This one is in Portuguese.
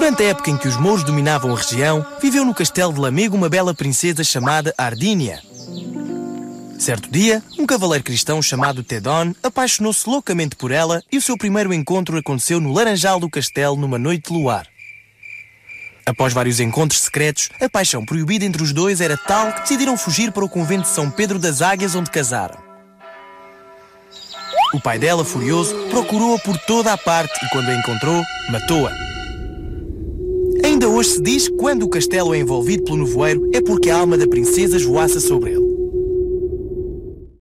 Durante a época em que os mouros dominavam a região, viveu no castelo de Lamego uma bela princesa chamada Ardínia. Certo dia, um cavaleiro cristão chamado Tedon apaixonou-se loucamente por ela e o seu primeiro encontro aconteceu no laranjal do castelo numa noite de luar. Após vários encontros secretos, a paixão proibida entre os dois era tal que decidiram fugir para o convento de São Pedro das Águias, onde casaram. O pai dela, furioso, procurou-a por toda a parte e, quando a encontrou, matou-a. Ainda hoje se diz que quando o castelo é envolvido pelo nevoeiro é porque a alma da princesa esvoaça sobre ele.